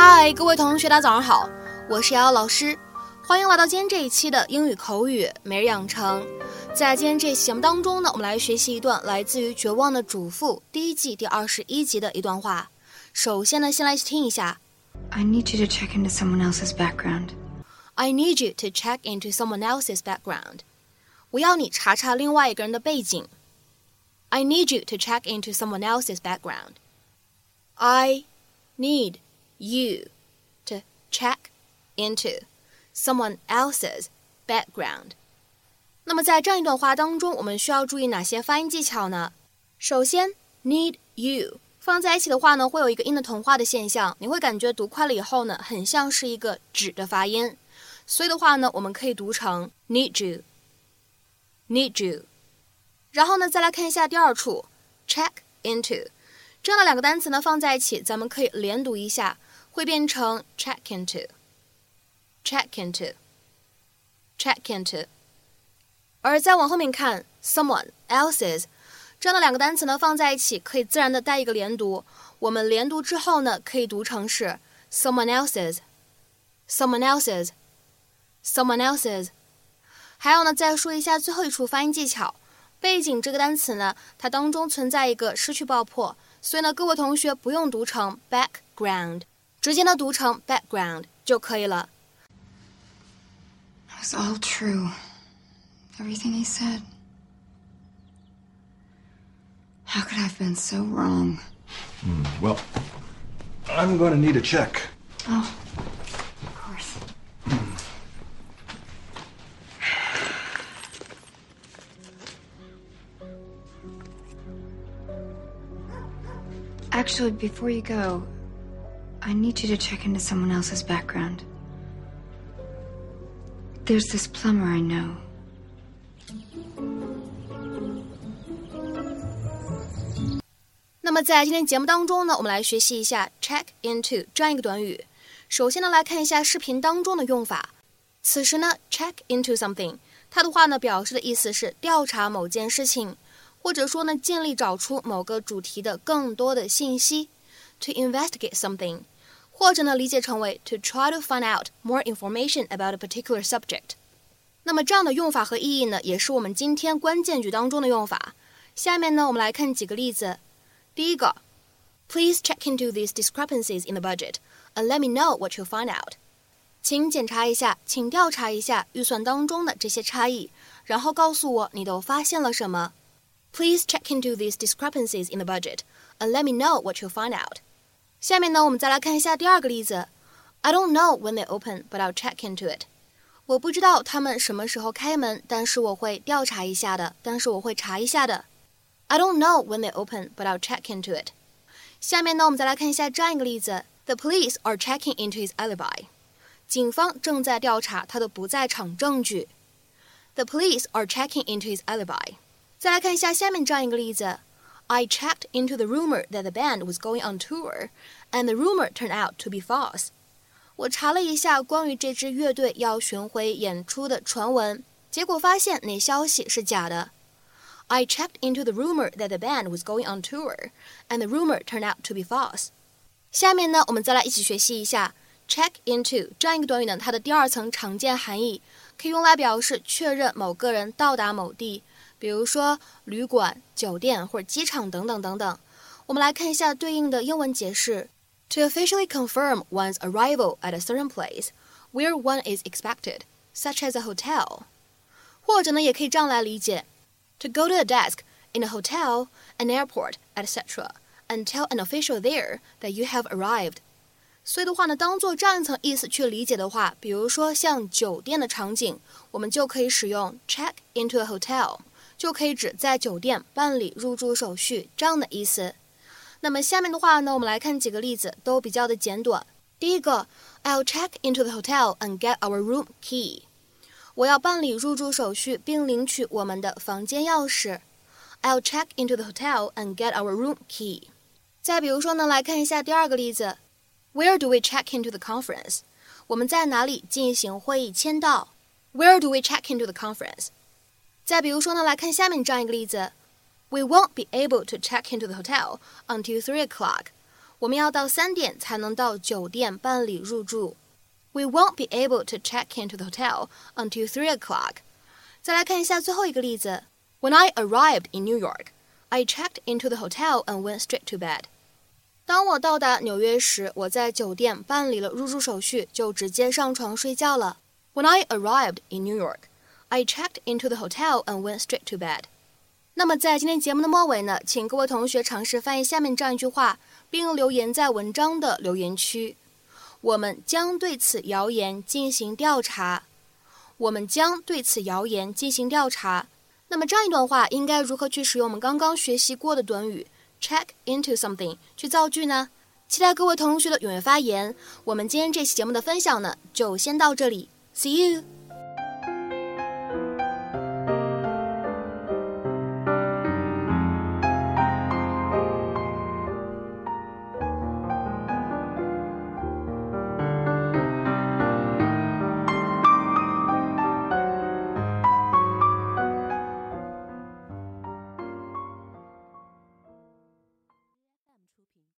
嗨，各位同学，大家早上好，我是瑶瑶老师，欢迎来到今天这一期的英语口语每日养成。在今天这期节目当中呢，我们来学习一段来自于《绝望的主妇》第一季第二十一集的一段话。首先呢，先来听一下。I need you to check into someone else's background. I need you to check into someone else's background. 我要你查查另外一个人的背景。I need you to check into someone else's background. I need you to check into someone else's background. 那么在这样一段话当中，我们需要注意哪些发音技巧呢？首先，need you 放在一起的话呢，会有一个音的同化的现象，你会感觉读快了以后呢，很像是一个纸的发音。所以的话呢，我们可以读成 need you，need you。然后呢，再来看一下第二处，check into，这样的两个单词呢放在一起，咱们可以连读一下，会变成 check into，check into，check into。而再往后面看，someone else's，这样的两个单词呢放在一起，可以自然的带一个连读。我们连读之后呢，可以读成是 someone else's，someone else's，someone else's。还有呢，再说一下最后一处发音技巧。背景这个单词呢，它当中存在一个失去爆破，所以呢，各位同学不用读成 background， 直接呢读成 background 就可以了。It was all true. Everything he said. How could I have been so wrong? Mm, well, I'm going to need a check. Oh, of course. Actually, before you go, I need you to check into someone else's background. There's this plumber I know. 那么在今天节目当中呢，我们来学习一下 check into 这样一个短语。首先呢，来看一下视频当中的用法。此时呢，check into something，它的话呢，表示的意思是调查某件事情。或者说呢，尽力找出某个主题的更多的信息 ，to investigate something，或者呢，理解成为 to try to find out more information about a particular subject。那么这样的用法和意义呢，也是我们今天关键句当中的用法。下面呢，我们来看几个例子。第一个，Please check into these discrepancies in the budget and let me know what you find out。请检查一下，请调查一下预算当中的这些差异，然后告诉我你都发现了什么。Please check into these discrepancies in the budget and let me know what you find out. 下面呢，我们再来看一下第二个例子。I don't know when they open, but I'll check into it. 我不知道他们什么时候开门，但是我会调查一下的。但是我会查一下的。I don't know when they open, but I'll check into it. 下面呢，我们再来看一下这样一个例子：The police are checking into his alibi. 警方正在调查他的不在场证据。The police are checking into his alibi. 再来看一下下面这样一个例子 ：I checked into the rumor that the band was going on tour, and the rumor turned out to be false. 我查了一下关于这支乐队要巡回演出的传闻，结果发现那消息是假的。I checked into the rumor that the band was going on tour, and the rumor turned out to be false. 下面呢，我们再来一起学习一下 check into 这样一个短语呢，它的第二层常见含义可以用来表示确认某个人到达某地。 比如说旅馆、酒店或者机场等等等等。我们来看一下对应的英文解释：To officially confirm one's arrival at a certain place where one is expected, such as a hotel。或者呢，也可以这样来理解：To go to a desk in a hotel, an airport, etc., and tell an official there that you have arrived。所以的话呢，当做这样一层意思去理解的话，比如说像酒店的场景，我们就可以使用 check into a hotel。 就可以指在酒店办理入住手续这样的意思。那么下面的话呢，我们来看几个例子，都比较的简短。第一个，I'll check into the hotel and get our room key。我要办理入住手续并领取我们的房间钥匙。I'll check into the hotel and get our room key。再比如说呢，来看一下第二个例子，Where do we check into the conference？我们在哪里进行会议签到？Where do we check into the conference？再比如说呢，来看下面这样一个例子：We won't be able to check into the hotel until three o'clock。 我们要到三点才能到酒店办理入住。We won't be able to check into the hotel until three o'clock。再来看一下最后一个例子。When I arrived in New York, I checked into the hotel and went straight to bed。当我到达纽约时，我在酒店办理了入住手续，就直接上床睡觉了。When I arrived in New York, I checked into the hotel and went straight to bed。那么在今天节目的末尾呢，请各位同学尝试翻译下面这样一句话，并留言在文章的留言区。我们将对此谣言进行调查。我们将对此谣言进行调查。那么这样一段话应该如何去使用我们刚刚学习过的短语 check into something 去造句呢？期待各位同学的踊跃发言。我们今天这期节目的分享呢，就先到这里。See you。